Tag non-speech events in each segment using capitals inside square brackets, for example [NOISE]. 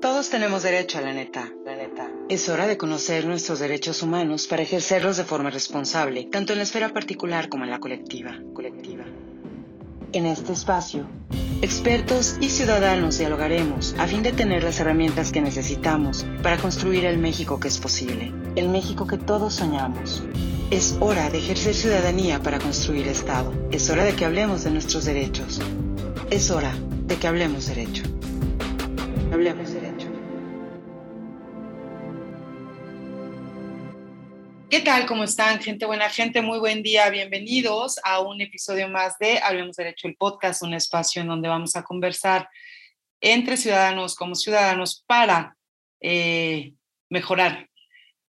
Todos tenemos derecho a la neta, la neta. Es hora de conocer nuestros derechos humanos para ejercerlos de forma responsable, tanto en la esfera particular como en la colectiva, colectiva. En este espacio, expertos y ciudadanos dialogaremos a fin de tener las herramientas que necesitamos para construir el México que es posible, el México que todos soñamos. Es hora de ejercer ciudadanía para construir Estado. Es hora de que hablemos de nuestros derechos. Es hora de que hablemos derecho. Hablemos derecho. ¿Qué tal? ¿Cómo están? Gente buena, gente, muy buen día. Bienvenidos a un episodio más de Hablemos Derecho, el podcast, un espacio en donde vamos a conversar entre ciudadanos como ciudadanos para eh, mejorar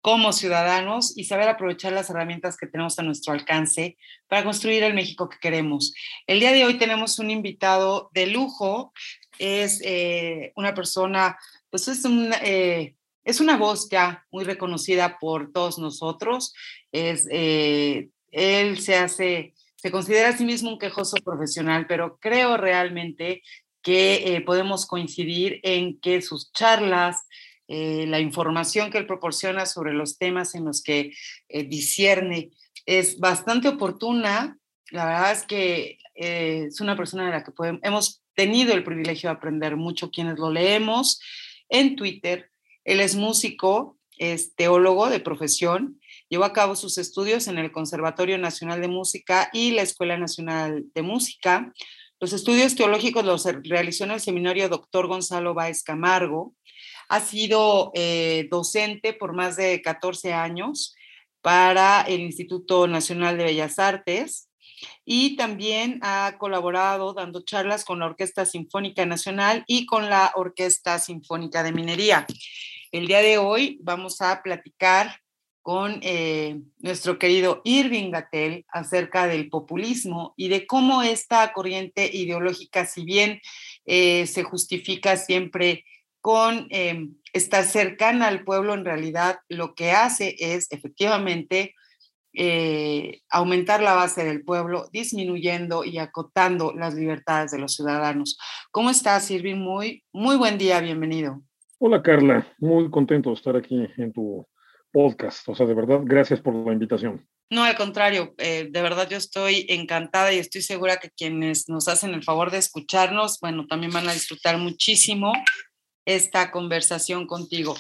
como ciudadanos y saber aprovechar las herramientas que tenemos a nuestro alcance para construir el México que queremos. El día de hoy tenemos un invitado de lujo, es eh, una persona, pues es un eh, es una voz ya muy reconocida por todos nosotros. Es, eh, él se hace, se considera a sí mismo un quejoso profesional, pero creo realmente que eh, podemos coincidir en que sus charlas, eh, la información que él proporciona sobre los temas en los que discierne es bastante oportuna. La verdad es que es una persona de la que hemos tenido el privilegio de aprender mucho quienes lo leemos en Twitter, él es músico, es teólogo de profesión, llevó a cabo sus estudios en el Conservatorio Nacional de Música y la Escuela Nacional de Música. Los estudios teológicos los realizó en el seminario Doctor Gonzalo Báez Camargo. Ha sido eh, docente por más de 14 años para el Instituto Nacional de Bellas Artes y también ha colaborado dando charlas con la Orquesta Sinfónica Nacional y con la Orquesta Sinfónica de Minería. El día de hoy vamos a platicar con eh, nuestro querido Irving Gatel acerca del populismo y de cómo esta corriente ideológica, si bien eh, se justifica siempre con eh, estar cercana al pueblo, en realidad lo que hace es efectivamente eh, aumentar la base del pueblo, disminuyendo y acotando las libertades de los ciudadanos. ¿Cómo estás, Irving? Muy, muy buen día, bienvenido. Hola, Carla. Muy contento de estar aquí en tu podcast. O sea, de verdad, gracias por la invitación. No, al contrario, eh, de verdad yo estoy encantada y estoy segura que quienes nos hacen el favor de escucharnos, bueno, también van a disfrutar muchísimo esta conversación contigo.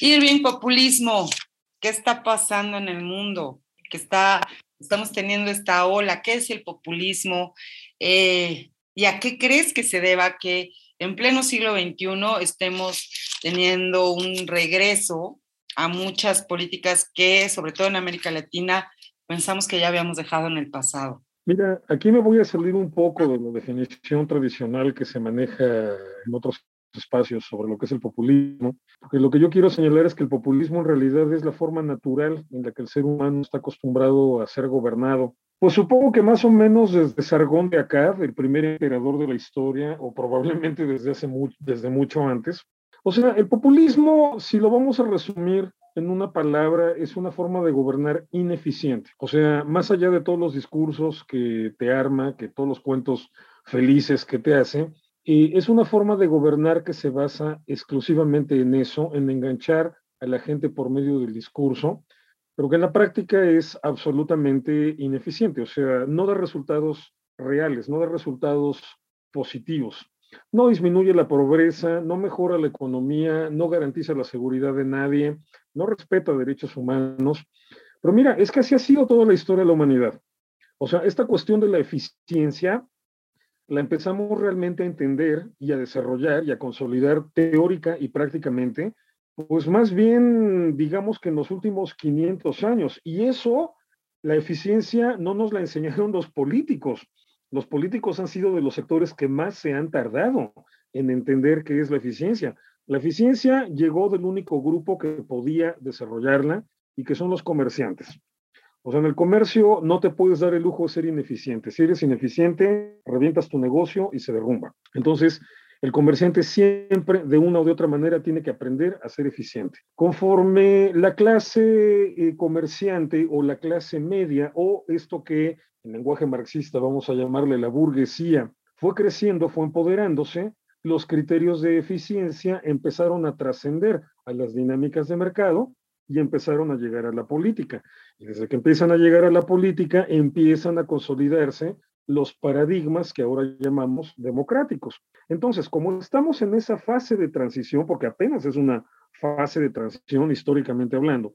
Irving, populismo, ¿qué está pasando en el mundo? que está, estamos teniendo esta ola, ¿qué es el populismo? Eh, ¿Y a qué crees que se deba que en pleno siglo XXI estemos teniendo un regreso a muchas políticas que, sobre todo en América Latina, pensamos que ya habíamos dejado en el pasado? Mira, aquí me voy a salir un poco de la definición tradicional que se maneja en otros espacios sobre lo que es el populismo, porque lo que yo quiero señalar es que el populismo en realidad es la forma natural en la que el ser humano está acostumbrado a ser gobernado. Pues supongo que más o menos desde Sargón de Akkad, el primer emperador de la historia, o probablemente desde, hace desde mucho antes. O sea, el populismo, si lo vamos a resumir en una palabra, es una forma de gobernar ineficiente. O sea, más allá de todos los discursos que te arma, que todos los cuentos felices que te hace, y es una forma de gobernar que se basa exclusivamente en eso, en enganchar a la gente por medio del discurso, pero que en la práctica es absolutamente ineficiente, o sea, no da resultados reales, no da resultados positivos. No disminuye la pobreza, no mejora la economía, no garantiza la seguridad de nadie, no respeta derechos humanos. Pero mira, es que así ha sido toda la historia de la humanidad. O sea, esta cuestión de la eficiencia la empezamos realmente a entender y a desarrollar y a consolidar teórica y prácticamente, pues más bien, digamos que en los últimos 500 años. Y eso, la eficiencia no nos la enseñaron los políticos. Los políticos han sido de los sectores que más se han tardado en entender qué es la eficiencia. La eficiencia llegó del único grupo que podía desarrollarla y que son los comerciantes. O sea, en el comercio no te puedes dar el lujo de ser ineficiente. Si eres ineficiente, revientas tu negocio y se derrumba. Entonces, el comerciante siempre, de una o de otra manera, tiene que aprender a ser eficiente. Conforme la clase eh, comerciante o la clase media, o esto que en lenguaje marxista vamos a llamarle la burguesía, fue creciendo, fue empoderándose, los criterios de eficiencia empezaron a trascender a las dinámicas de mercado y empezaron a llegar a la política. Y desde que empiezan a llegar a la política, empiezan a consolidarse los paradigmas que ahora llamamos democráticos. Entonces, como estamos en esa fase de transición, porque apenas es una fase de transición históricamente hablando,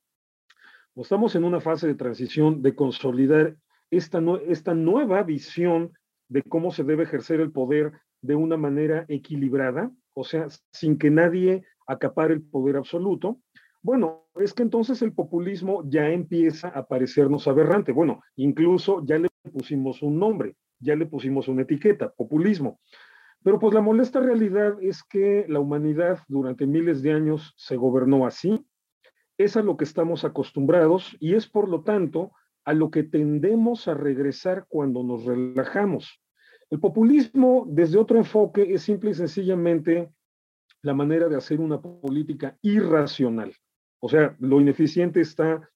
estamos en una fase de transición de consolidar esta, esta nueva visión de cómo se debe ejercer el poder de una manera equilibrada, o sea, sin que nadie acapare el poder absoluto, bueno, es que entonces el populismo ya empieza a parecernos aberrante. Bueno, incluso ya le pusimos un nombre, ya le pusimos una etiqueta, populismo. Pero pues la molesta realidad es que la humanidad durante miles de años se gobernó así, es a lo que estamos acostumbrados y es por lo tanto a lo que tendemos a regresar cuando nos relajamos. El populismo desde otro enfoque es simple y sencillamente la manera de hacer una política irracional. O sea, lo ineficiente está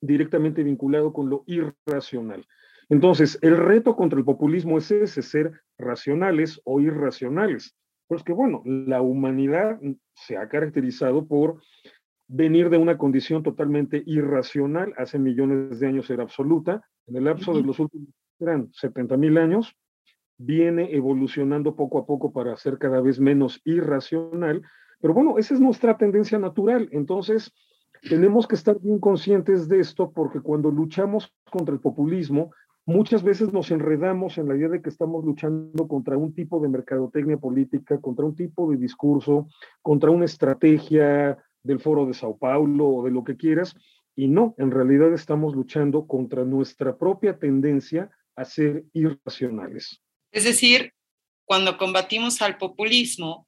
directamente vinculado con lo irracional. Entonces, el reto contra el populismo es ese, ser racionales o irracionales. Pues que bueno, la humanidad se ha caracterizado por venir de una condición totalmente irracional, hace millones de años era absoluta, en el lapso de los últimos eran 70 mil años, viene evolucionando poco a poco para ser cada vez menos irracional pero bueno, esa es nuestra tendencia natural. Entonces, tenemos que estar bien conscientes de esto porque cuando luchamos contra el populismo, muchas veces nos enredamos en la idea de que estamos luchando contra un tipo de mercadotecnia política, contra un tipo de discurso, contra una estrategia del foro de Sao Paulo o de lo que quieras. Y no, en realidad estamos luchando contra nuestra propia tendencia a ser irracionales. Es decir, cuando combatimos al populismo,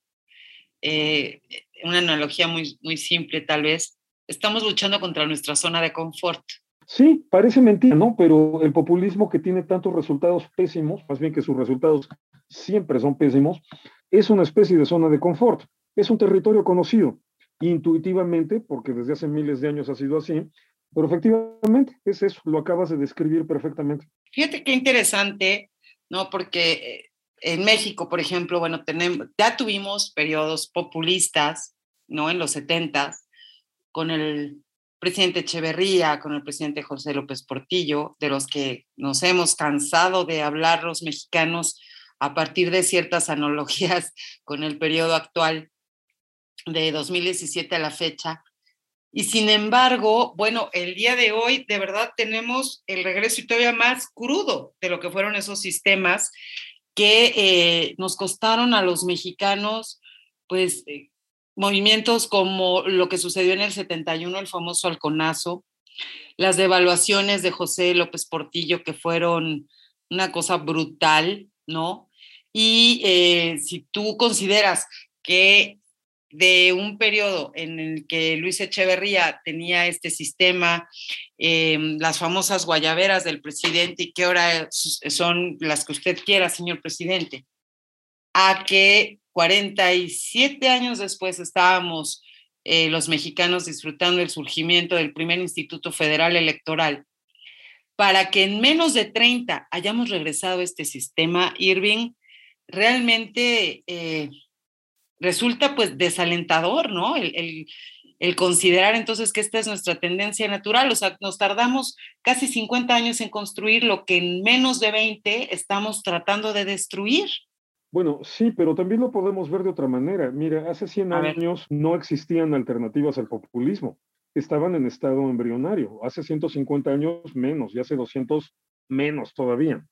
eh, una analogía muy, muy simple tal vez, estamos luchando contra nuestra zona de confort. Sí, parece mentira, ¿no? Pero el populismo que tiene tantos resultados pésimos, más bien que sus resultados siempre son pésimos, es una especie de zona de confort. Es un territorio conocido intuitivamente, porque desde hace miles de años ha sido así, pero efectivamente es eso, lo acabas de describir perfectamente. Fíjate qué interesante, ¿no? Porque eh, en México, por ejemplo, bueno, tenemos, ya tuvimos periodos populistas, ¿no? En los 70 con el presidente Echeverría, con el presidente José López Portillo, de los que nos hemos cansado de hablar los mexicanos a partir de ciertas analogías [LAUGHS] con el periodo actual de 2017 a la fecha. Y sin embargo, bueno, el día de hoy de verdad tenemos el regreso y todavía más crudo de lo que fueron esos sistemas que eh, nos costaron a los mexicanos, pues, eh, movimientos como lo que sucedió en el 71, el famoso halconazo, las devaluaciones de José López Portillo, que fueron una cosa brutal, ¿no? Y eh, si tú consideras que de un periodo en el que Luis Echeverría tenía este sistema, em, las famosas guayaberas del presidente y que ahora son las que usted quiera, señor presidente, a que 47 años después estábamos eh, los mexicanos disfrutando el surgimiento del primer Instituto Federal Electoral, para que en menos de 30 hayamos regresado a este sistema, Irving, realmente... Eh, resulta pues desalentador, ¿no? El, considerar entonces que esta es nuestra tendencia natural, o sea, nos tardamos casi 50 años en construir lo que en menos de 20 estamos tratando de destruir. Bueno, sí, pero también lo podemos ver de otra manera. Mira, hace 100 años no existían alternativas al populismo, estaban en estado embrionario, hace 150 años menos y hace 200 menos todavía.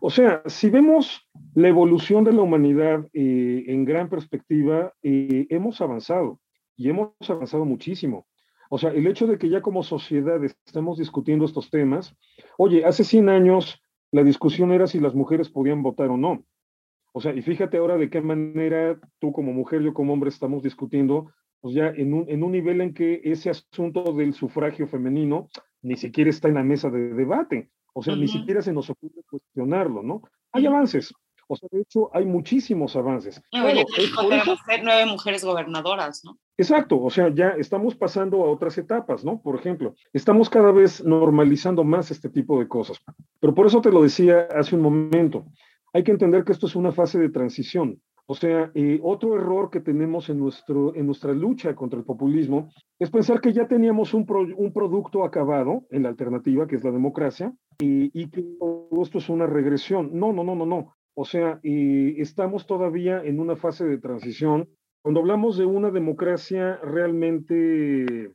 O sea, si vemos la evolución de la humanidad eh, en gran perspectiva, eh, hemos avanzado y hemos avanzado muchísimo. O sea, el hecho de que ya como sociedad estemos discutiendo estos temas, oye, hace 100 años la discusión era si las mujeres podían votar o no. O sea, y fíjate ahora de qué manera tú como mujer, yo como hombre estamos discutiendo, pues ya en un, en un nivel en que ese asunto del sufragio femenino ni siquiera está en la mesa de debate. O sea, ni siquiera se nos ocurre cuestionarlo, ¿no? Hay avances. O sea, de hecho, hay muchísimos avances. Nueve mujeres gobernadoras, ¿no? Exacto, o sea, ya estamos pasando a otras etapas, ¿no? Por ejemplo, estamos cada vez normalizando más este tipo de cosas. Pero por eso te lo decía hace un momento, hay que entender que esto es una fase de transición. O sea, eh, otro error que tenemos en, nuestro, en nuestra lucha contra el populismo es pensar que ya teníamos un, un producto acabado en la alternativa, que es la democracia, y, y, que todo esto es una regresión. No, no, no, no, no. O sea, eh, estamos todavía en una fase de transición. Cuando hablamos de una democracia realmente,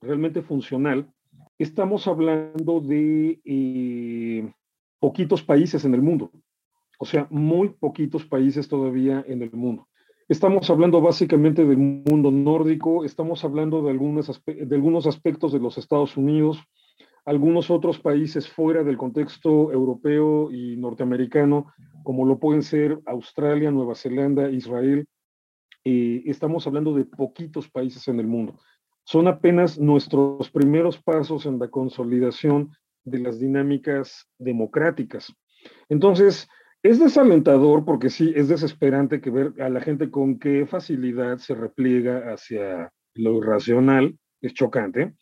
realmente funcional, estamos hablando de eh, poquitos países en el mundo. O sea, muy poquitos países todavía en el mundo. Estamos hablando básicamente del mundo nórdico, estamos hablando de, algunas de algunos aspectos de los Estados Unidos, algunos otros países fuera del contexto europeo y norteamericano, como lo pueden ser Australia, Nueva Zelanda, Israel. Estamos hablando de poquitos países en el mundo. Son apenas nuestros primeros pasos en la consolidación de las dinámicas democráticas. Entonces, es desalentador porque sí, es desesperante que ver a la gente con qué facilidad se repliega hacia lo irracional, es chocante,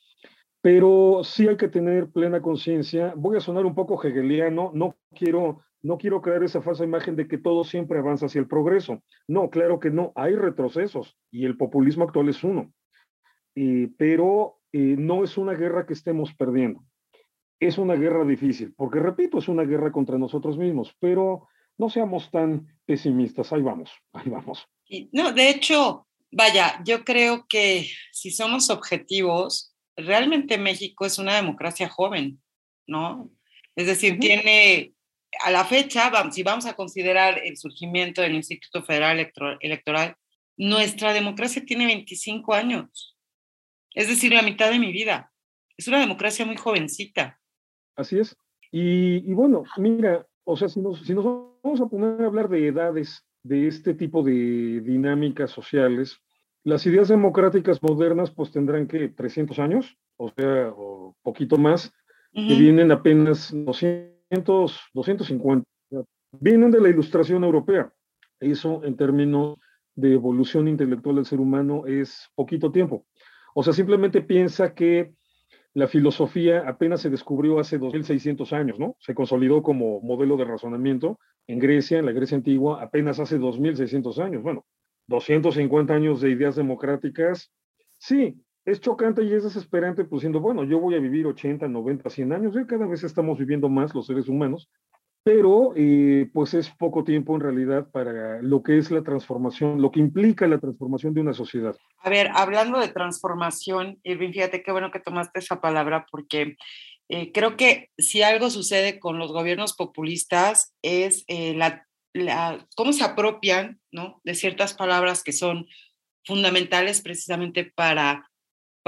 pero sí hay que tener plena conciencia. Voy a sonar un poco hegeliano, no quiero, no quiero crear esa falsa imagen de que todo siempre avanza hacia el progreso. No, claro que no, hay retrocesos y el populismo actual es uno, pero eh, no es una guerra que estemos perdiendo es una guerra difícil, porque repito, es una guerra contra nosotros mismos, pero no seamos tan pesimistas, ahí vamos, ahí vamos. No, de hecho, vaya, yo creo que si somos objetivos, realmente México es una democracia joven, ¿no? Es decir, tiene, a la fecha, si vamos a considerar el surgimiento del Instituto Federal Electoral, nuestra democracia tiene 25 años, es decir, la mitad de mi vida. Es una democracia muy jovencita. Así es. Y, bueno, mira, o sea, si nos, si nos vamos a poner a hablar de edades, de este tipo de dinámicas sociales, las ideas democráticas modernas pues tendrán que 300 años, o sea, o poquito más, que vienen apenas 200, 250, vienen de la ilustración europea. Eso en términos de evolución intelectual del ser humano es poquito tiempo. O sea, simplemente piensa que la filosofía apenas se descubrió hace 2600 años, ¿no? Se consolidó como modelo de razonamiento en Grecia, en la Grecia antigua, apenas hace 2600 años. Bueno, 250 años de ideas democráticas. Sí, es chocante y es desesperante, pues siendo, bueno, yo voy a vivir 80, 90, 100 años, y cada vez estamos viviendo más los seres humanos, pero eh, pues es poco tiempo en realidad para lo que es la transformación, lo que implica la transformación de una sociedad. A ver, hablando de transformación, Irving, fíjate qué bueno que tomaste esa palabra porque eh, creo que si algo sucede con los gobiernos populistas es eh, la, la, cómo se apropian ¿no? de ciertas palabras que son fundamentales precisamente para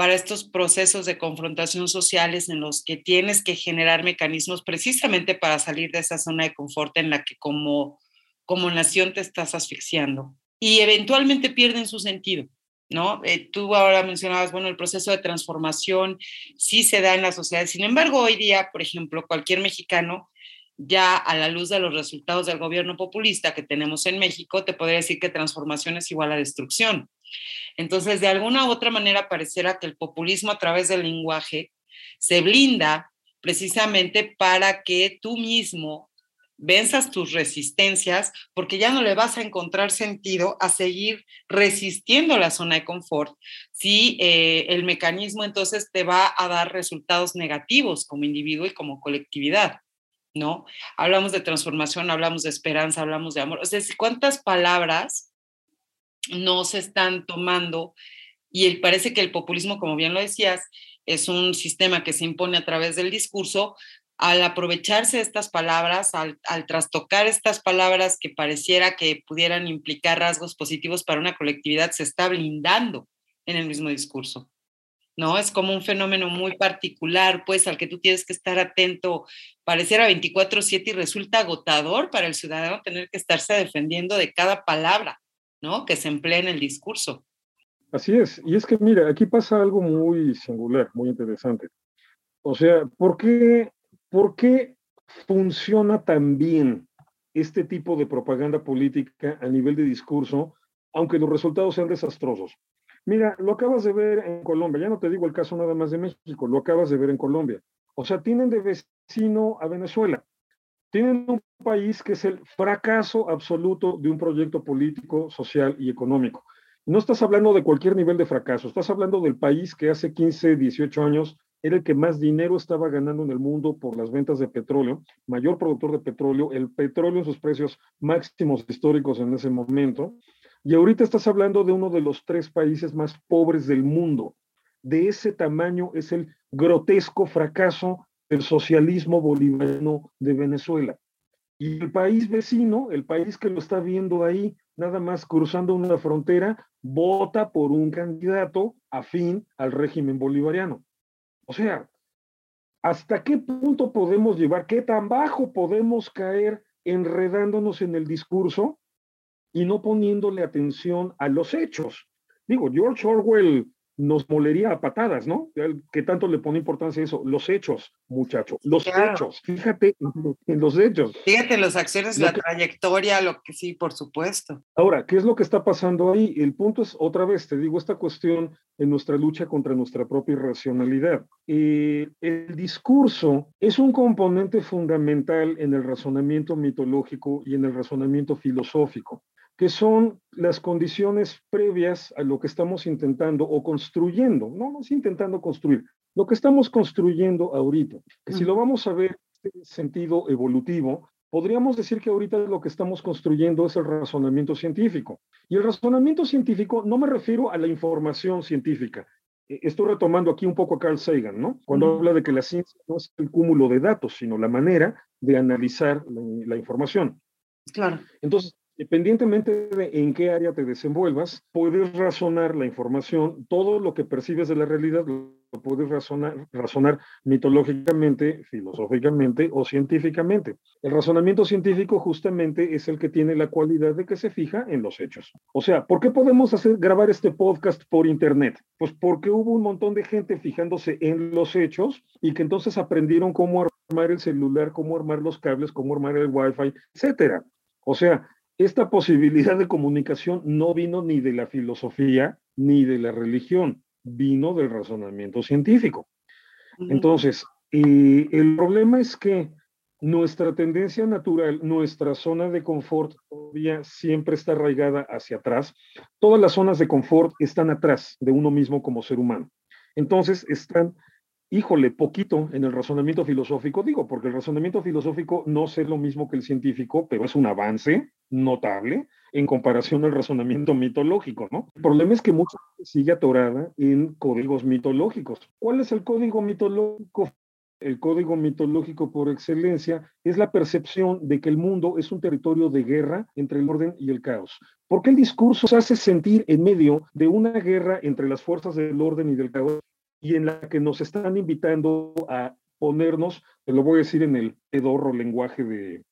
para estos procesos de confrontación sociales en los que tienes que generar mecanismos precisamente para salir de esa zona de confort en la que como, como nación te estás asfixiando. Y eventualmente pierden su sentido, ¿no? Eh, tú ahora mencionabas, bueno, el proceso de transformación sí se da en la sociedad. Sin embargo, hoy día, por ejemplo, cualquier mexicano ya a la luz de los resultados del gobierno populista que tenemos en México, te podría decir que transformación es igual a destrucción. Entonces, de alguna u otra manera, pareciera que el populismo a través del lenguaje se blinda precisamente para que tú mismo venzas tus resistencias, porque ya no le vas a encontrar sentido a seguir resistiendo la zona de confort si eh, el mecanismo entonces te va a dar resultados negativos como individuo y como colectividad. ¿No? Hablamos de transformación, hablamos de esperanza, hablamos de amor. O sea, ¿cuántas palabras no se están tomando y el, parece que el populismo, como bien lo decías, es un sistema que se impone a través del discurso. Al aprovecharse de estas palabras, al, al trastocar estas palabras que pareciera que pudieran implicar rasgos positivos para una colectividad, se está blindando en el mismo discurso. ¿no? Es como un fenómeno muy particular, pues, al que tú tienes que estar atento, pareciera 24/7 y resulta agotador para el ciudadano tener que estarse defendiendo de cada palabra. ¿No? Que se emplea en el discurso. Así es, y es que mira, aquí pasa algo muy singular, muy interesante. O sea, ¿por qué, ¿por qué funciona tan bien este tipo de propaganda política a nivel de discurso, aunque los resultados sean desastrosos? Mira, lo acabas de ver en Colombia, ya no te digo el caso nada más de México, lo acabas de ver en Colombia. O sea, tienen de vecino a Venezuela. Tienen un país que es el fracaso absoluto de un proyecto político, social y económico. No estás hablando de cualquier nivel de fracaso, estás hablando del país que hace 15, 18 años era el que más dinero estaba ganando en el mundo por las ventas de petróleo, mayor productor de petróleo, el petróleo en sus precios máximos históricos en ese momento. Y ahorita estás hablando de uno de los tres países más pobres del mundo. De ese tamaño es el grotesco fracaso del socialismo bolivariano de Venezuela. Y el país vecino, el país que lo está viendo ahí, nada más cruzando una frontera, vota por un candidato afín al régimen bolivariano. O sea, ¿hasta qué punto podemos llevar, qué tan bajo podemos caer enredándonos en el discurso y no poniéndole atención a los hechos? Digo, George Orwell nos molería a patadas, ¿no? ¿Qué tanto le pone importancia a eso? Los hechos, muchacho, los hechos. Fíjate en, los hechos. Fíjate en las acciones, la trayectoria, lo que sí, por supuesto. Ahora, ¿qué es lo que está pasando ahí? El punto es, otra vez, te digo, esta cuestión en nuestra lucha contra nuestra propia irracionalidad. Eh, el discurso es un componente fundamental en el razonamiento mitológico y en el razonamiento filosófico que son las condiciones previas a lo que estamos intentando o construyendo, no, no es intentando construir, lo que estamos construyendo ahorita, que si lo vamos a ver en este sentido evolutivo, podríamos decir que ahorita lo que estamos construyendo es el razonamiento científico. Y el razonamiento científico no me refiero a la información científica. E, estoy retomando aquí un poco a Carl Sagan, ¿no? Cuando habla de que la ciencia no es el cúmulo de datos, sino la manera de analizar la, la información. Claro. Entonces, Independientemente de en qué área te desenvuelvas, puedes razonar la información, todo lo que percibes de la realidad lo puedes razonar, razonar mitológicamente, filosóficamente o científicamente. El razonamiento científico justamente es el que tiene la cualidad de que se fija en los hechos. O sea, ¿por qué podemos hacer, grabar este podcast por internet? Pues porque hubo un montón de gente fijándose en los hechos y que entonces aprendieron cómo armar el celular, cómo armar los cables, cómo armar el wifi, etcétera. O sea, esta posibilidad de comunicación no vino ni de la filosofía ni de la religión, vino del razonamiento científico. Entonces, el problema es que nuestra tendencia natural, nuestra zona de confort todavía siempre está arraigada hacia atrás. Todas las zonas de confort están atrás de uno mismo como ser humano. Entonces, están híjole, poquito en el razonamiento filosófico, digo, porque el razonamiento filosófico no es lo mismo que el científico, pero es un avance notable en comparación al razonamiento mitológico, ¿no? El problema es que mucha gente sigue atorada en códigos mitológicos. ¿Cuál es el código mitológico? El código mitológico por excelencia es la percepción de que el mundo es un territorio de guerra entre el orden y el caos. Porque el discurso se hace sentir en medio de una guerra entre las fuerzas del orden y del caos y en la que nos están invitando a ponernos, te lo voy a decir en el pedorro lenguaje de,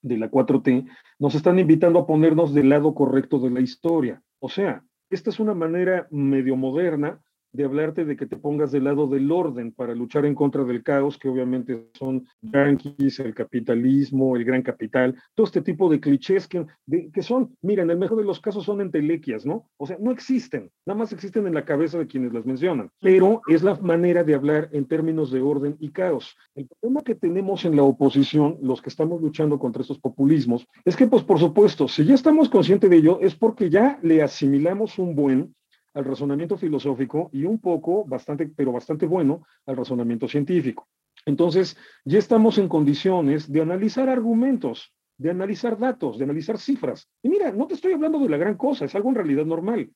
de la 4T, nos están invitando a ponernos del lado correcto de la historia. O sea, esta es una manera medio moderna de hablarte de que te pongas del lado del orden para luchar en contra del caos, que obviamente son yanquis, el capitalismo, el gran capital, todo este tipo de clichés que, que son, mira, en el mejor de los casos son entelequias, ¿no? O sea, no existen, nada más existen en la cabeza de quienes las mencionan, pero es la manera de hablar en términos de orden y caos. El problema que tenemos en la oposición, los que estamos luchando contra estos populismos, es que, pues, por supuesto, si ya estamos conscientes de ello, es porque ya le asimilamos un buen al razonamiento filosófico y un poco, bastante, pero bastante bueno, al razonamiento científico. Entonces, ya estamos en condiciones de analizar argumentos, de analizar datos, de analizar cifras. Y mira, no te estoy hablando de la gran cosa, es algo en realidad normal,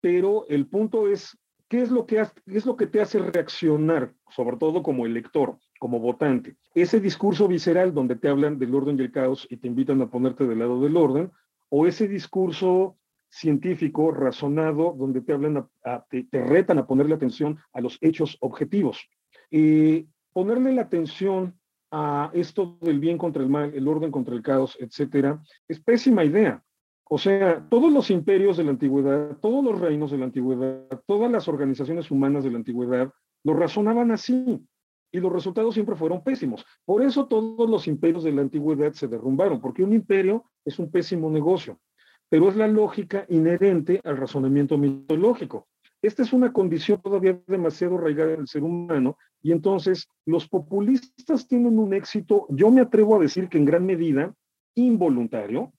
pero el punto es, ¿qué es lo que, qué es lo que te hace reaccionar, sobre todo como elector, como votante? Ese discurso visceral donde te hablan del orden y el caos y te invitan a ponerte del lado del orden, o ese discurso científico, razonado, donde te hablan, te, retan a ponerle atención a los hechos objetivos. Y ponerle la atención a esto del bien contra el mal, el orden contra el caos, etcétera, es pésima idea. O sea, todos los imperios de la antigüedad, todos los reinos de la antigüedad, todas las organizaciones humanas de la antigüedad, lo razonaban así y los resultados siempre fueron pésimos. Por eso todos los imperios de la antigüedad se derrumbaron, porque un imperio es un pésimo negocio pero es la lógica inherente al razonamiento mitológico. esta es una condición todavía demasiado arraigada en el ser humano y entonces los populistas tienen un éxito, yo me atrevo a decir que en gran medida involuntario,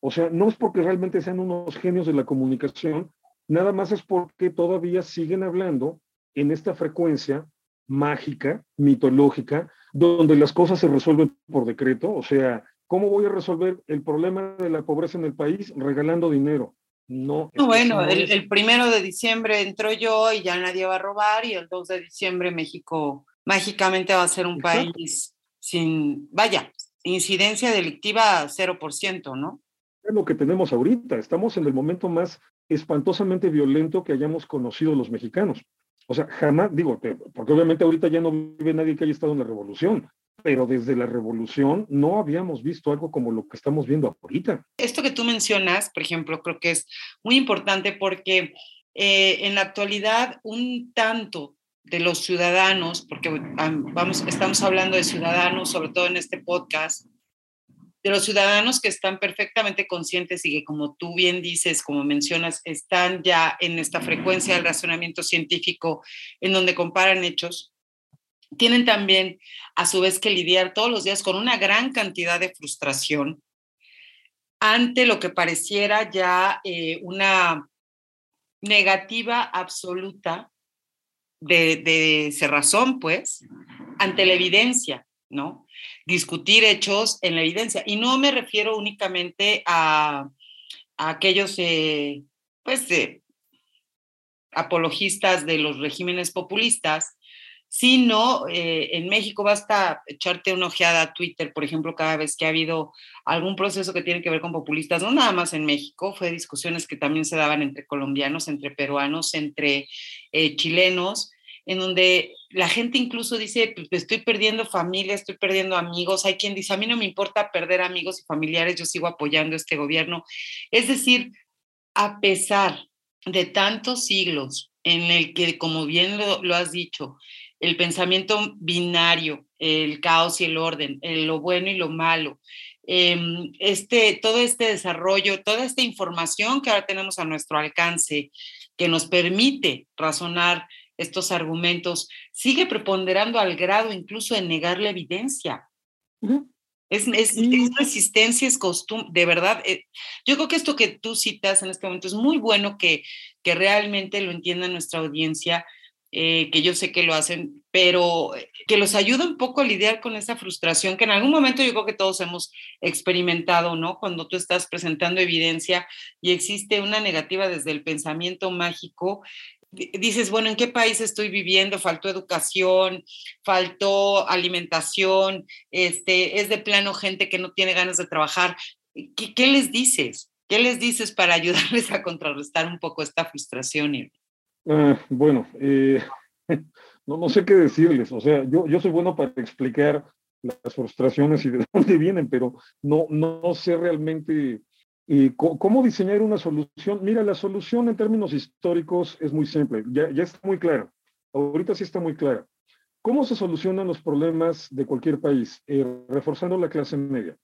o sea, no es porque realmente sean unos genios de la comunicación, nada más es porque todavía siguen hablando en esta frecuencia mágica, mitológica, donde las cosas se resuelven por decreto, o sea, ¿cómo voy a resolver el problema de la pobreza en el país regalando dinero? No. bueno, el, primero de diciembre entró yo y ya nadie va a robar y el 2 de diciembre México mágicamente va a ser un país sin, vaya, incidencia delictiva 0%, ¿no? Es lo que tenemos ahorita. Estamos en el momento más espantosamente violento que hayamos conocido los mexicanos. O sea, jamás, digo, porque obviamente ahorita ya no vive nadie que haya estado en la revolución, pero desde la revolución no habíamos visto algo como lo que estamos viendo ahorita. Esto que tú mencionas, por ejemplo, creo que es muy importante porque eh, en la actualidad un tanto de los ciudadanos, porque vamos, estamos hablando de ciudadanos, sobre todo en este podcast, de los ciudadanos que están perfectamente conscientes y que, como tú bien dices, como mencionas, están ya en esta frecuencia del razonamiento científico en donde comparan hechos, tienen también a su vez que lidiar todos los días con una gran cantidad de frustración ante lo que pareciera ya eh, una negativa absoluta de, de cerrazón, pues, ante la evidencia, ¿no? Discutir hechos en la evidencia. Y no me refiero únicamente a, aquellos, eh, pues, apologistas de los regímenes populistas, sino eh, en México basta echarte una ojeada a Twitter, por ejemplo, cada vez que ha habido algún proceso que tiene que ver con populistas, no nada más en México, fue discusiones que también se daban entre colombianos, entre peruanos, entre eh, chilenos, en donde la gente incluso dice, pues, estoy perdiendo familia, estoy perdiendo amigos, hay quien dice, a mí no me importa perder amigos y familiares, yo sigo apoyando este gobierno. Es decir, a pesar de tantos siglos en el que, como bien lo has dicho, el pensamiento binario, el caos y el orden, lo bueno y lo malo, em, este, todo este desarrollo, toda esta información que ahora tenemos a nuestro alcance, que nos permite razonar estos argumentos, sigue preponderando al grado incluso de negar la evidencia. Es, es, resistencia, es costumbre, de verdad. Eh, yo creo que esto que tú citas en este momento es muy bueno que, que realmente lo entienda nuestra audiencia eh, que yo sé que lo hacen, pero eh, que los ayuda un poco a lidiar con esa frustración que en algún momento yo creo que todos hemos experimentado, ¿no? Cuando tú estás presentando evidencia y existe una negativa desde el pensamiento mágico, dices, bueno, ¿en qué país estoy viviendo? Faltó educación, faltó alimentación, este, es de plano gente que no tiene ganas de trabajar. ¿Qué, qué les dices? ¿Qué les dices para [LAUGHS] ayudarles a contrarrestar un poco esta frustración? Ah, bueno, eh, [LAUGHS] no, no sé qué decirles. O sea, yo, yo soy bueno para explicar las frustraciones y de [LAUGHS] dónde vienen, pero no, no sé realmente eh, cómo diseñar una solución. Mira, la solución en términos históricos es muy simple, ya, ya está muy clara. Ahorita sí está muy clara. ¿Cómo se solucionan los problemas de cualquier país? Eh, reforzando la clase media.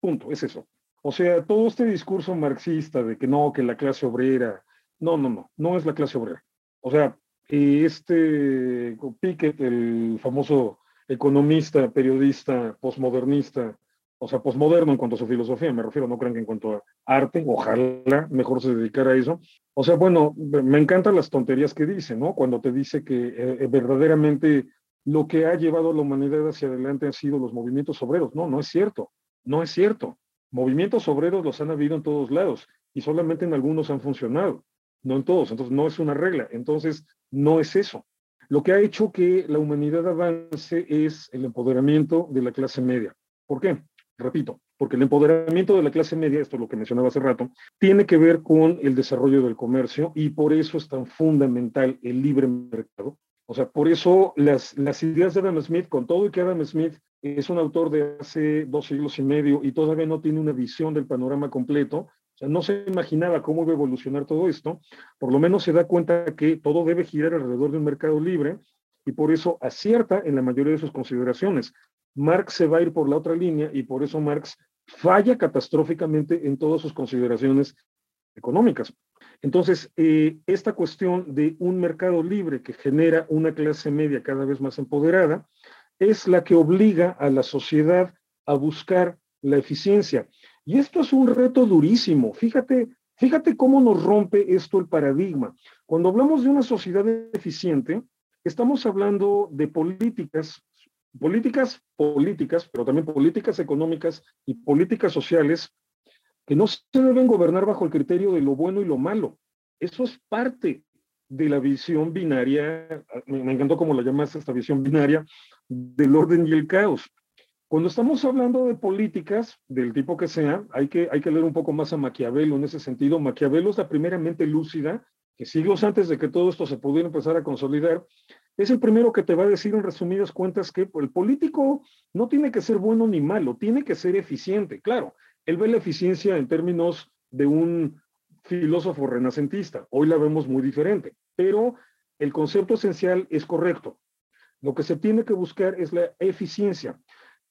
Punto, es eso. O sea, todo este discurso marxista de que no, que la clase obrera, no, no, no, no es la clase obrera. O sea, este Pickett, el famoso economista, periodista, posmodernista, o sea, posmoderno en cuanto a su filosofía, me refiero, no crean que en cuanto a arte, ojalá mejor se dedicara a eso. O sea, bueno, me encantan las tonterías que dice, ¿no? Cuando te dice que eh, verdaderamente lo que ha llevado a la humanidad hacia adelante han sido los movimientos obreros. No, no es cierto, no es cierto. Movimientos obreros los han habido en todos lados y solamente en algunos han funcionado no en todos, entonces no es una regla, entonces no es eso. Lo que ha hecho que la humanidad avance es el empoderamiento de la clase media. ¿Por qué? Repito, porque el empoderamiento de la clase media, esto es lo que mencionaba hace rato, tiene que ver con el desarrollo del comercio y por eso es tan fundamental el libre mercado. O sea, por eso las, las ideas de Adam Smith, con todo y que Adam Smith es un autor de hace dos siglos y medio y todavía no tiene una visión del panorama completo, no se imaginaba cómo iba a evolucionar todo esto, por lo menos se da cuenta que todo debe girar alrededor de un mercado libre y por eso acierta en la mayoría de sus consideraciones. Marx se va a ir por la otra línea y por eso Marx falla catastróficamente en todas sus consideraciones económicas. Entonces, eh, esta cuestión de un mercado libre que genera una clase media cada vez más empoderada es la que obliga a la sociedad a buscar la eficiencia. Y esto es un reto durísimo. Fíjate, fíjate cómo nos rompe esto el paradigma. Cuando hablamos de una sociedad eficiente, estamos hablando de políticas, políticas políticas, pero también políticas económicas y políticas sociales que no se deben gobernar bajo el criterio de lo bueno y lo malo. Eso es parte de la visión binaria, me, encantó cómo la llamaste esta visión binaria, del orden y el caos. Cuando estamos hablando de políticas, del tipo que sea, hay que, hay que leer un poco más a Maquiavelo en ese sentido. Maquiavelo es la primera mente lúcida, que siglos antes de que todo esto se pudiera empezar a consolidar, es el primero que te va a decir en resumidas cuentas que el político no tiene que ser bueno ni malo, tiene que ser eficiente. Claro, él ve la eficiencia en términos de un filósofo renacentista. Hoy la vemos muy diferente, pero el concepto esencial es correcto. Lo que se tiene que buscar es la eficiencia.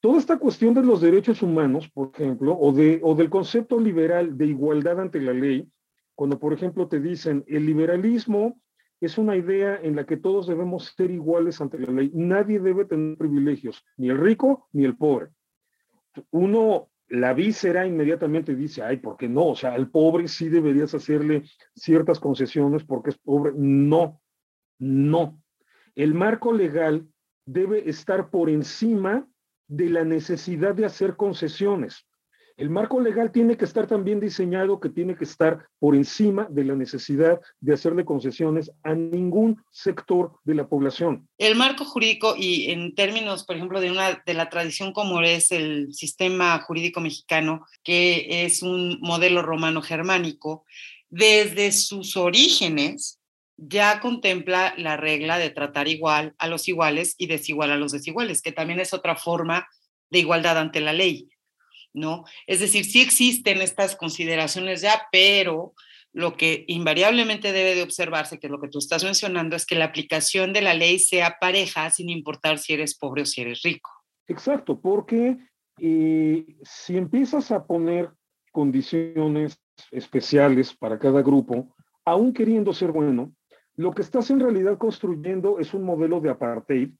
Toda esta cuestión de los derechos humanos, por ejemplo, o, de, o del concepto liberal de igualdad ante la ley, cuando, por ejemplo, te dicen el liberalismo es una idea en la que todos debemos ser iguales ante la ley. Nadie debe tener privilegios, ni el rico ni el pobre. Uno la víscera inmediatamente dice, ay, ¿por qué no? O sea, al pobre sí deberías hacerle ciertas concesiones porque es pobre. No, no. El marco legal debe estar por encima de la necesidad de hacer concesiones. El marco legal tiene que estar también diseñado que tiene que estar por encima de la necesidad de hacerle concesiones a ningún sector de la población. El marco jurídico y en términos, por ejemplo, de una de la tradición como es el sistema jurídico mexicano, que es un modelo romano germánico, desde sus orígenes ya contempla la regla de tratar igual a los iguales y desigual a los desiguales, que también es otra forma de igualdad ante la ley. ¿no? Es decir, sí existen estas consideraciones ya, pero lo que invariablemente debe de observarse, que es lo que tú estás mencionando, es que la aplicación de la ley sea pareja sin importar si eres pobre o si eres rico. Exacto, porque eh, si empiezas a poner condiciones especiales para cada grupo, aún queriendo ser bueno, lo que estás en realidad construyendo es un modelo de apartheid.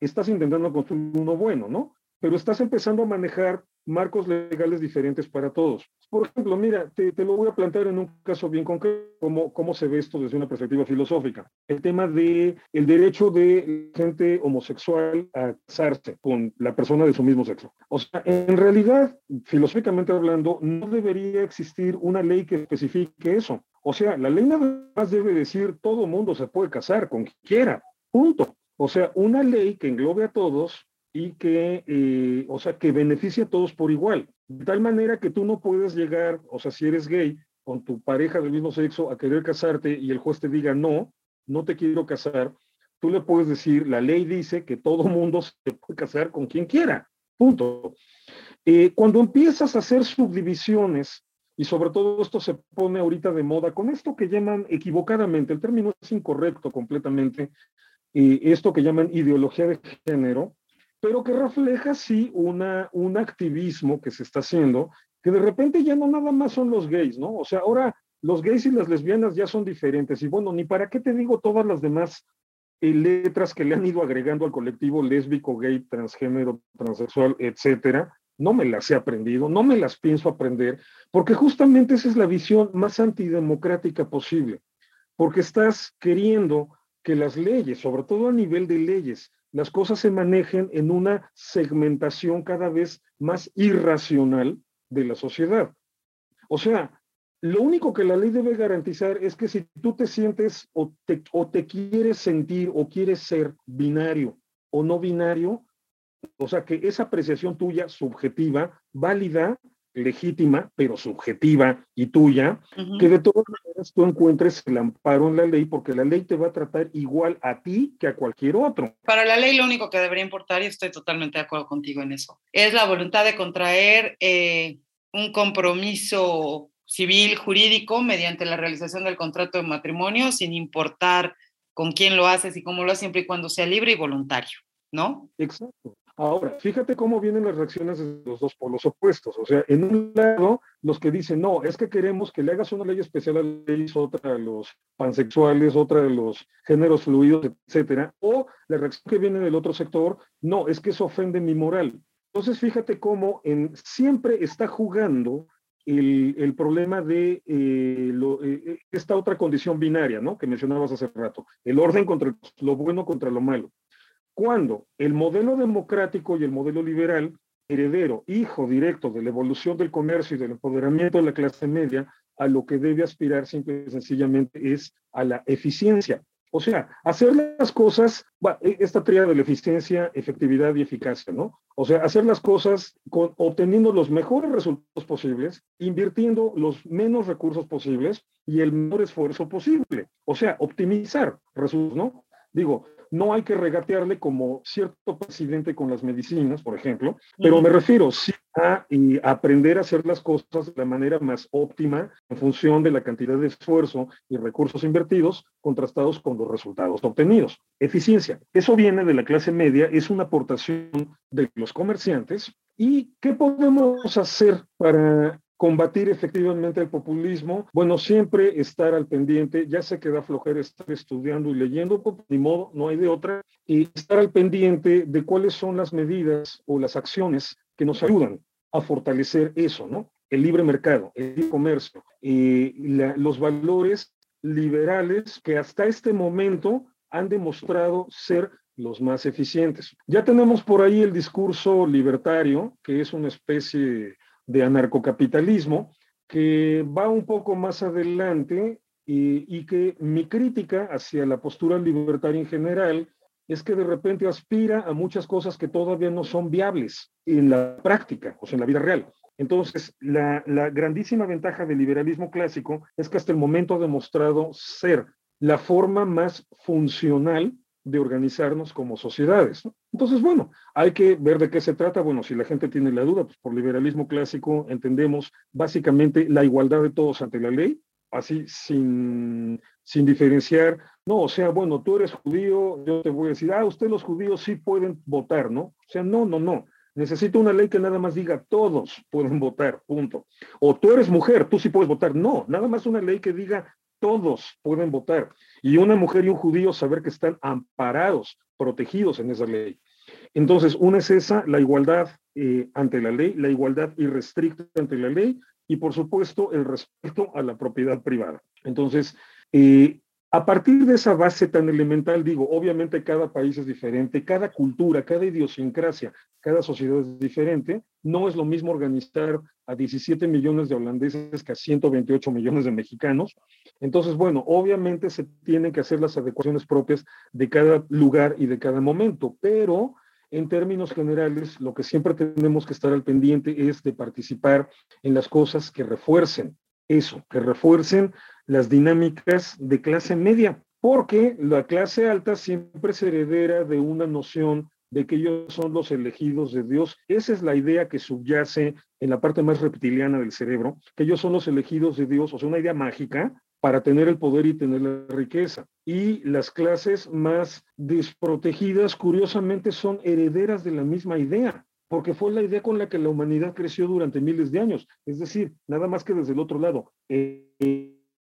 Estás intentando construir uno bueno, ¿no? Pero estás empezando a manejar marcos legales diferentes para todos. Por ejemplo, mira, te, lo voy a plantear en un caso bien concreto, cómo, cómo se ve esto desde una perspectiva filosófica. El tema de el derecho de gente homosexual a casarse con la persona de su mismo sexo. O sea, en realidad, filosóficamente hablando, no debería existir una ley que especifique eso. O sea, la ley nada más debe decir todo mundo se puede casar con quien quiera. Punto. O sea, una ley que englobe a todos y que, eh, o sea, que beneficie a todos por igual. De tal manera que tú no puedes llegar, o sea, si eres gay, con tu pareja del mismo sexo a querer casarte y el juez te diga no, no te quiero casar, tú le puedes decir, la ley dice que todo [LAUGHS] mundo se puede casar con quien quiera. Punto. Eh, cuando empiezas a hacer subdivisiones, y sobre todo esto se pone ahorita de moda con esto que llaman equivocadamente, el término es incorrecto completamente, eh, esto que llaman ideología de género, pero que refleja sí una, un activismo que se está haciendo, que de repente ya no nada más son los gays, ¿no? O sea, ahora los gays y las lesbianas ya son diferentes. Y bueno, ni para qué te digo todas las demás eh, letras que le han ido agregando al colectivo lésbico, gay, transgénero, transexual, etcétera. No me las he aprendido, no me las pienso aprender, porque justamente esa es la visión más antidemocrática posible, porque estás queriendo que las leyes, sobre todo a nivel de leyes, las cosas se manejen en una segmentación cada vez más irracional de la sociedad. O sea, lo único que la ley debe garantizar es que si tú te sientes o te, o te quieres sentir o quieres ser binario o no binario, o sea, que esa apreciación tuya subjetiva, válida, legítima, pero subjetiva y tuya, que de todas maneras tú encuentres el amparo en la ley, porque la ley te va a tratar igual a ti que a cualquier otro. Para la ley lo único que debería importar, y estoy totalmente de acuerdo contigo en eso, es la voluntad de contraer eh, un compromiso civil, jurídico, mediante la realización del contrato de matrimonio, sin importar con quién lo haces y cómo lo haces, siempre y cuando sea libre y voluntario, ¿no? Exacto. Ahora, fíjate cómo vienen las reacciones de los dos polos opuestos. O sea, en un lado, los que dicen, no, es que queremos que le hagas una ley especial a leyes, otra a los pansexuales, otra a los géneros fluidos, etcétera. O la reacción que viene del otro sector, no, es que eso ofende mi moral. Entonces, fíjate cómo siempre está jugando el, problema de eh, eh, esta otra condición binaria, ¿no? Que mencionabas hace rato, el orden contra lo bueno contra lo malo cuando el modelo democrático y el modelo liberal, heredero, hijo directo de la evolución del comercio y del empoderamiento de la clase media, a lo que debe aspirar simple y sencillamente es a la eficiencia. O sea, hacer las cosas, e, esta tríada de la eficiencia, efectividad y eficacia, ¿no? O sea, hacer las cosas con, obteniendo los mejores resultados posibles, invirtiendo los menos recursos posibles y el menor esfuerzo posible. O sea, optimizar resultados, ¿no? Digo, no hay que regatearle como cierto presidente con las medicinas, por ejemplo, pero me refiero sí a, aprender a hacer las cosas de la manera más óptima en función de la cantidad de esfuerzo y recursos invertidos contrastados con los resultados obtenidos. Eficiencia. Eso viene de la clase media, es una aportación de los comerciantes. ¿Y qué podemos hacer para combatir efectivamente el populismo, bueno, siempre estar al pendiente, ya se queda flojera estar estudiando y leyendo, pues, ni modo, no hay de otra, y estar al pendiente de cuáles son las medidas o las acciones que nos ayudan a fortalecer eso, ¿no? El libre mercado, el comercio, y los valores liberales que hasta este momento han demostrado ser los más eficientes. Ya tenemos por ahí el discurso libertario, que es una especie de anarcocapitalismo, que va un poco más adelante y, que mi crítica hacia la postura libertaria en general es que de repente aspira a muchas cosas que todavía no son viables en la práctica, o sea, en la vida real. Entonces, la, grandísima ventaja del liberalismo clásico es que hasta el momento ha demostrado ser la forma más funcional de organizarnos como sociedades. Entonces, bueno, hay que ver de qué se trata. Bueno, si la gente tiene la duda, pues por liberalismo clásico entendemos básicamente la igualdad de todos ante la ley, así sin, sin diferenciar. No, o sea, bueno, tú eres judío, yo te voy a decir, ah, ustedes los judíos sí pueden votar, ¿no? O sea, no, no, no. Necesito una ley que nada más diga todos pueden votar, punto. O tú eres mujer, tú sí puedes votar. No, nada más una ley que diga todos pueden votar. Y una mujer y un judío saber que están amparados, protegidos en esa ley. Entonces, una es esa, la igualdad eh, ante la ley, la igualdad irrestricta ante la ley y, por supuesto, el respeto a la propiedad privada. Entonces, eh, a partir de esa base tan elemental, digo, obviamente cada país es diferente, cada cultura, cada idiosincrasia, cada sociedad es diferente. No es lo mismo organizar a 17 millones de holandeses que a 128 millones de mexicanos. Entonces, bueno, obviamente se tienen que hacer las adecuaciones propias de cada lugar y de cada momento, pero en términos generales, lo que siempre tenemos que estar al pendiente es de participar en las cosas que refuercen eso, que refuercen las dinámicas de clase media, porque la clase alta siempre se heredera de una noción de que ellos son los elegidos de Dios. Esa es la idea que subyace en la parte más reptiliana del cerebro, que ellos son los elegidos de Dios, o sea, una idea mágica para tener el poder y tener la riqueza. Y las clases más desprotegidas, curiosamente, son herederas de la misma idea porque fue la idea con la que la humanidad creció durante miles de años. Es decir, nada más que desde el otro lado. Eh,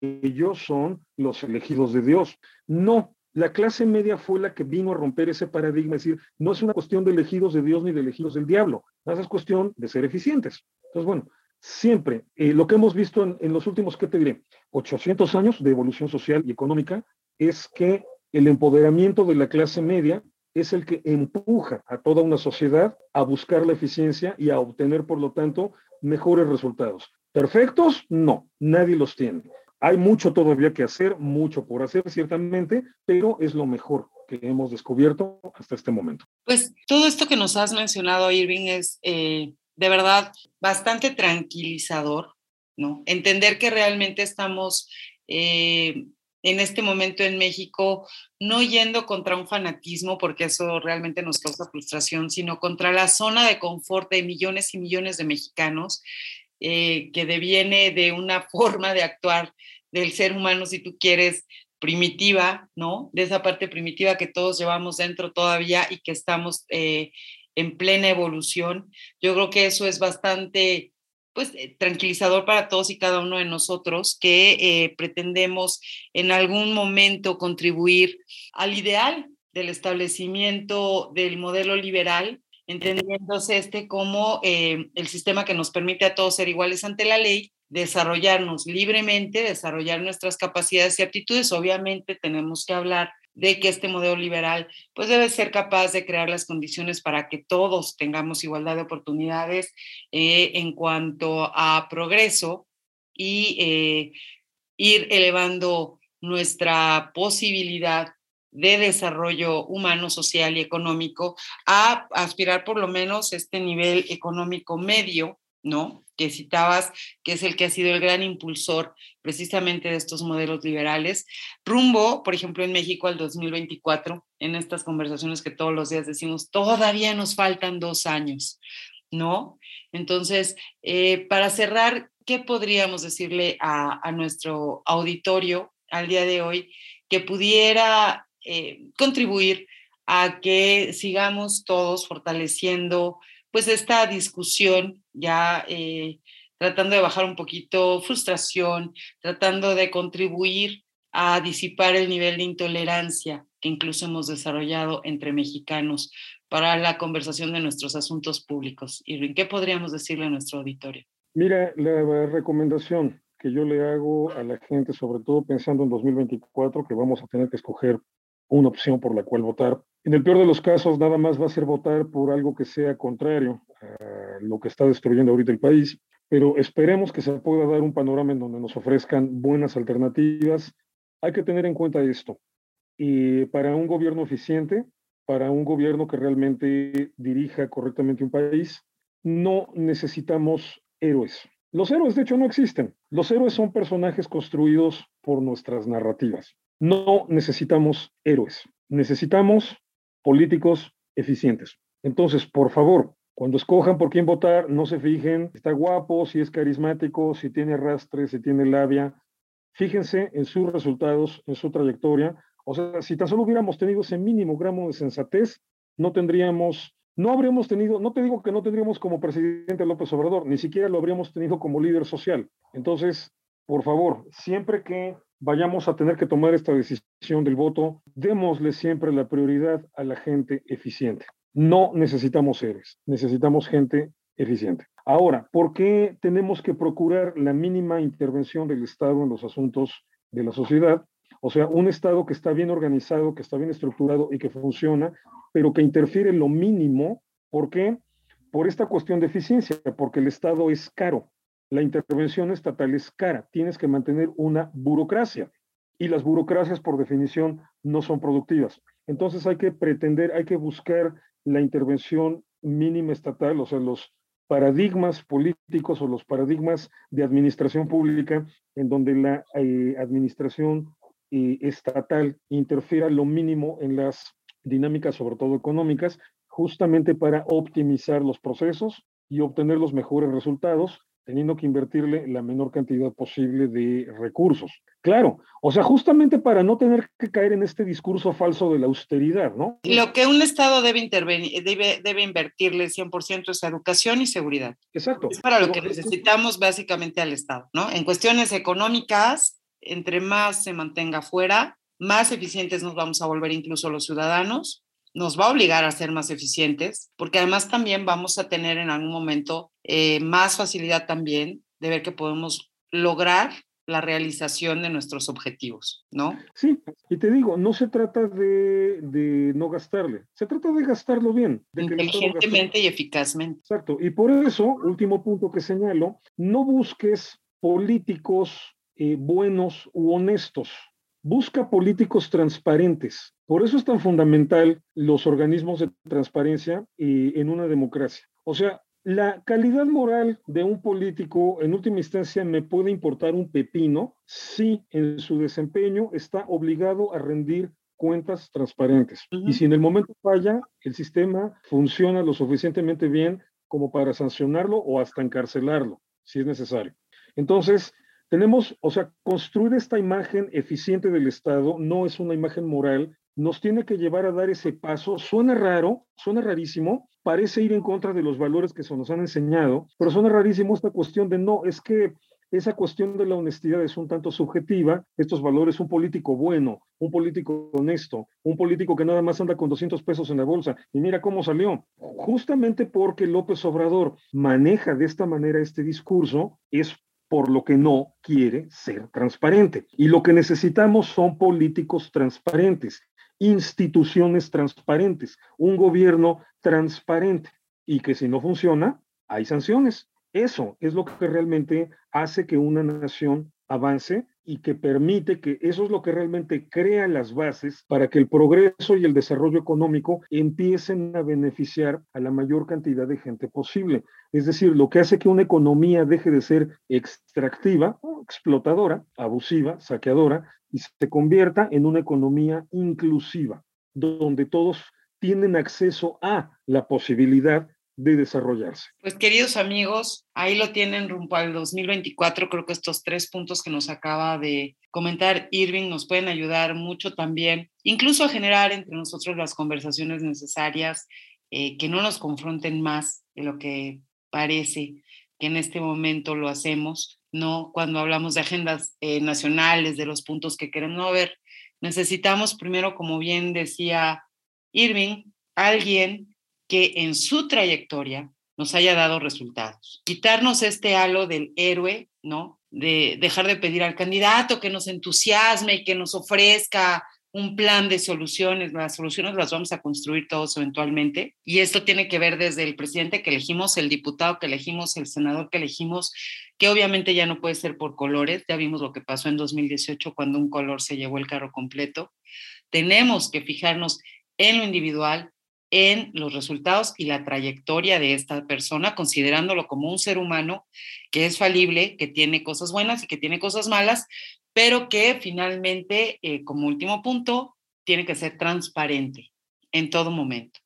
ellos son los elegidos de Dios. No, la clase media fue la que vino a romper ese paradigma, es decir, no es una cuestión de elegidos de Dios ni de elegidos del diablo, es cuestión de ser eficientes. Entonces, bueno, siempre eh, lo que hemos visto en, en, los últimos, ¿qué te diré? 800 años de evolución social y económica es que el empoderamiento de la clase media es el que empuja a toda una sociedad a buscar la eficiencia y a obtener, por lo tanto, mejores resultados. ¿Perfectos? No, nadie los tiene. Hay mucho todavía que hacer, mucho por hacer, ciertamente, pero es lo mejor que hemos descubierto hasta este momento. Pues todo esto que nos has mencionado, Irving, es eh, de verdad bastante tranquilizador, ¿no? Entender que realmente estamos eh, en este momento en México no yendo contra un fanatismo, porque eso realmente nos causa frustración, sino contra la zona de confort de millones y millones de mexicanos eh, que deviene de una [LAUGHS] forma de actuar del ser humano, si tú quieres, primitiva, ¿no? De esa parte primitiva que todos llevamos dentro todavía y que estamos eh, en plena evolución. Yo creo que eso es bastante pues eh, tranquilizador para todos y cada uno de nosotros que eh, pretendemos en algún momento contribuir al ideal del establecimiento del modelo liberal, entendiéndose este como eh, el sistema que nos permite a todos ser iguales ante la ley, desarrollarnos libremente, desarrollar nuestras capacidades y aptitudes. Obviamente tenemos que hablar de que este modelo liberal pues debe ser capaz de crear las condiciones para que todos tengamos igualdad de oportunidades eh, en cuanto a progreso y eh, ir elevando nuestra posibilidad de desarrollo humano, social y económico a aspirar por lo menos este nivel económico medio, ¿no? que citabas, que es el que ha sido el gran impulsor precisamente de estos modelos liberales, rumbo, por ejemplo, en México al 2024, en estas conversaciones que todos los días decimos, todavía nos faltan dos años, ¿no? Entonces, eh, para cerrar, ¿qué podríamos decirle a, nuestro auditorio al día de hoy que pudiera eh, contribuir a que sigamos todos fortaleciendo pues esta discusión ya eh, tratando de bajar un poquito frustración, tratando de contribuir a disipar el nivel de intolerancia que incluso hemos desarrollado entre mexicanos para la conversación de nuestros asuntos públicos. Irving, ¿qué podríamos decirle a nuestro auditorio? Mira, la recomendación que yo le hago a la gente, sobre todo pensando en 2024, que vamos a tener que escoger una opción por la cual votar. En el peor de los casos, nada más va a ser votar por algo que sea contrario a lo que está destruyendo ahorita el país, pero esperemos que se pueda dar un panorama en donde nos ofrezcan buenas alternativas. Hay que tener en cuenta esto. Y para un gobierno eficiente, para un gobierno que realmente dirija correctamente un país, no necesitamos héroes. Los héroes, de hecho, no existen. Los héroes son personajes construidos por nuestras narrativas. No necesitamos héroes, necesitamos políticos eficientes. Entonces, por favor, cuando escojan por quién votar, no se fijen si está guapo, si es carismático, si tiene arrastre, si tiene labia. Fíjense en sus resultados, en su trayectoria. O sea, si tan solo hubiéramos tenido ese mínimo gramo de sensatez, no tendríamos, no habríamos tenido, no te digo que no tendríamos como presidente López Obrador, ni siquiera lo habríamos tenido como líder social. Entonces, por favor, siempre que vayamos a tener que tomar esta decisión del voto, démosle siempre la prioridad a la gente eficiente. No necesitamos héroes, necesitamos gente eficiente. Ahora, ¿por qué tenemos que procurar la mínima intervención del Estado en los asuntos de la sociedad? O sea, un Estado que está bien organizado, que está bien estructurado y que funciona, pero que interfiere lo mínimo. ¿Por qué? Por esta cuestión de eficiencia, porque el Estado es caro la intervención estatal es cara, tienes que mantener una burocracia y las burocracias por definición no son productivas. Entonces hay que pretender, hay que buscar la intervención mínima estatal, o sea, los paradigmas políticos o los paradigmas de administración pública en donde la eh, administración eh, estatal interfiera lo mínimo en las dinámicas, sobre todo económicas, justamente para optimizar los procesos y obtener los mejores resultados teniendo que invertirle la menor cantidad posible de recursos. Claro, o sea, justamente para no tener que caer en este discurso falso de la austeridad, ¿no? Lo que un Estado debe, intervenir, debe, debe invertirle 100% es educación y seguridad. Exacto. Es para lo que necesitamos básicamente al Estado, ¿no? En cuestiones económicas, entre más se mantenga fuera, más eficientes nos vamos a volver incluso los ciudadanos, nos va a obligar a ser más eficientes, porque además también vamos a tener en algún momento eh, más facilidad también de ver que podemos lograr la realización de nuestros objetivos, ¿no? Sí, y te digo, no se trata de, no gastarle, se trata de gastarlo bien. Inteligentemente y eficazmente. Exacto, y por eso, último punto que señalo, no busques políticos eh, buenos u honestos, busca políticos transparentes. Por eso es tan fundamental los organismos de transparencia en una democracia. O sea, la calidad moral de un político en última instancia me puede importar un pepino si en su desempeño está obligado a rendir cuentas transparentes. Y si en el momento falla, el sistema funciona lo suficientemente bien como para sancionarlo o hasta encarcelarlo, si es necesario. Entonces, Tenemos, o sea, construir esta imagen eficiente del Estado no es una imagen moral, nos tiene que llevar a dar ese paso. Suena raro, suena rarísimo, parece ir en contra de los valores que se nos han enseñado, pero suena rarísimo esta cuestión de no, es que esa cuestión de la honestidad es un tanto subjetiva, estos valores, un político bueno, un político honesto, un político que nada más anda con 200 pesos en la bolsa, y mira cómo salió, justamente porque López Obrador maneja de esta manera este discurso, es por lo que no quiere ser transparente. Y lo que necesitamos son políticos transparentes, instituciones transparentes, un gobierno transparente, y que si no funciona, hay sanciones. Eso es lo que realmente hace que una nación avance y que permite que eso es lo que realmente crea las bases para que el progreso y el desarrollo económico empiecen a beneficiar a la mayor cantidad de gente posible. Es decir, lo que hace que una economía deje de ser extractiva, explotadora, abusiva, saqueadora, y se convierta en una economía inclusiva, donde todos tienen acceso a la posibilidad de desarrollarse. Pues queridos amigos, ahí lo tienen rumbo al 2024. Creo que estos tres puntos que nos acaba de comentar Irving nos pueden ayudar mucho también, incluso a generar entre nosotros las conversaciones necesarias eh, que no nos confronten más de lo que parece que en este momento lo hacemos, ¿no? Cuando hablamos de agendas eh, nacionales, de los puntos que queremos ver, necesitamos primero, como bien decía Irving, alguien que en su trayectoria nos haya dado resultados. Quitarnos este halo del héroe, ¿no? De dejar de pedir al candidato que nos entusiasme y que nos ofrezca un plan de soluciones. Las soluciones las vamos a construir todos eventualmente. Y esto tiene que ver desde el presidente que elegimos, el diputado que elegimos, el senador que elegimos, que obviamente ya no puede ser por colores. Ya vimos lo que pasó en 2018 cuando un color se llevó el carro completo. Tenemos que fijarnos en lo individual, en los resultados y la trayectoria de esta persona, considerándolo como un ser humano que es falible, que tiene cosas buenas y que tiene cosas malas, pero que finalmente, eh, como último punto, tiene que ser transparente en todo momento.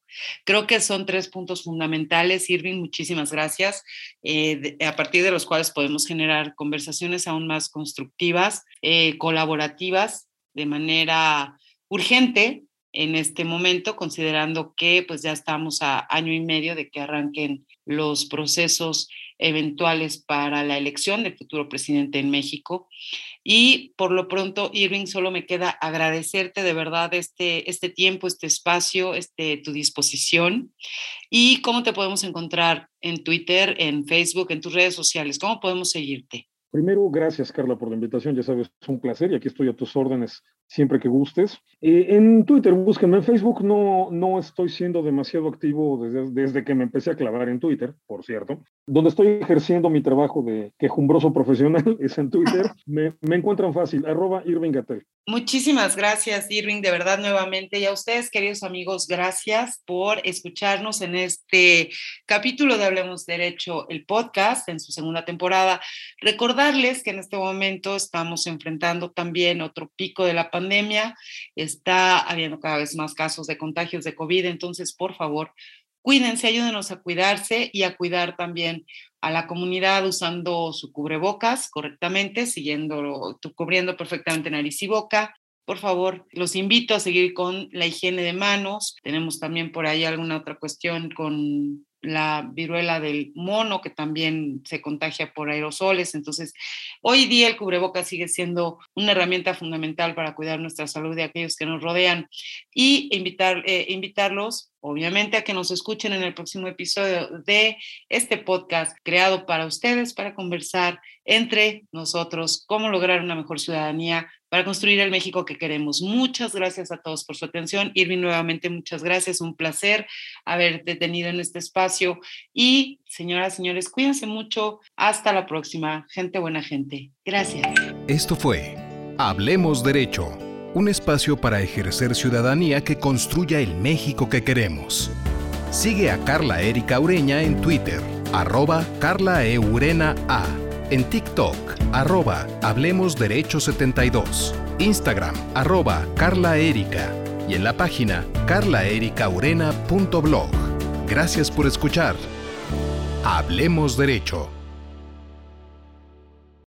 Creo que son tres puntos fundamentales. Irving, muchísimas gracias, eh, a partir de los cuales podemos generar conversaciones aún más constructivas, eh, colaborativas, de manera urgente, en este momento, considerando que pues ya estamos a año y medio de que arranquen los procesos eventuales para la elección del futuro presidente en México. Y por lo pronto, Irving, solo me queda agradecerte de verdad este, este tiempo, este espacio, este, tu disposición. ¿Y cómo te podemos encontrar en Twitter, en Facebook, en tus redes sociales? ¿Cómo podemos seguirte? Primero, gracias Carla por la invitación, ya sabes, es un placer y aquí estoy a tus órdenes siempre que gustes. Eh, en Twitter, búsquenme. En Facebook no, no estoy siendo demasiado activo desde, desde, que me empecé a clavar en Twitter, por cierto. Donde estoy ejerciendo mi trabajo de quejumbroso profesional [LAUGHS] es en Twitter. Me, me encuentran fácil, arroba Irving Gatel. Muchísimas gracias, Irving, de verdad, nuevamente. Y a ustedes, queridos amigos, gracias por escucharnos en este capítulo de Hablemos Derecho, el podcast, en su segunda temporada. Recordarles que en este momento estamos enfrentando también otro pico de la pandemia. Está habiendo cada vez más casos de contagios de COVID. Entonces, por favor, cuídense, ayúdenos a cuidarse y a cuidar también a la comunidad usando su cubrebocas correctamente, siguiendo, cubriendo perfectamente nariz y boca. Por favor, los invito a seguir con la higiene de manos. Tenemos también por ahí alguna otra cuestión con la viruela del mono, que también se contagia por aerosoles. Entonces, hoy día el cubrebocas sigue siendo una herramienta fundamental para cuidar nuestra salud de aquellos que nos rodean y invitar, eh, invitarlos, obviamente, a que nos escuchen en el próximo episodio de este podcast creado para ustedes, para conversar entre nosotros cómo lograr una mejor ciudadanía para construir el México que queremos. Muchas gracias a todos por su atención. Irving, nuevamente muchas gracias. Un placer haberte tenido en este espacio. Y señoras, señores, cuídense mucho. Hasta la próxima. Gente buena gente. Gracias. Esto fue Hablemos Derecho, un espacio para ejercer ciudadanía que construya el México que queremos. Sigue a Carla Erika Ureña en Twitter, arroba Carla Eurena A en TikTok, arroba Hablemos Derecho 72, Instagram, arroba Carla Erika y en la página carlaericaurena.blog. Gracias por escuchar. Hablemos Derecho.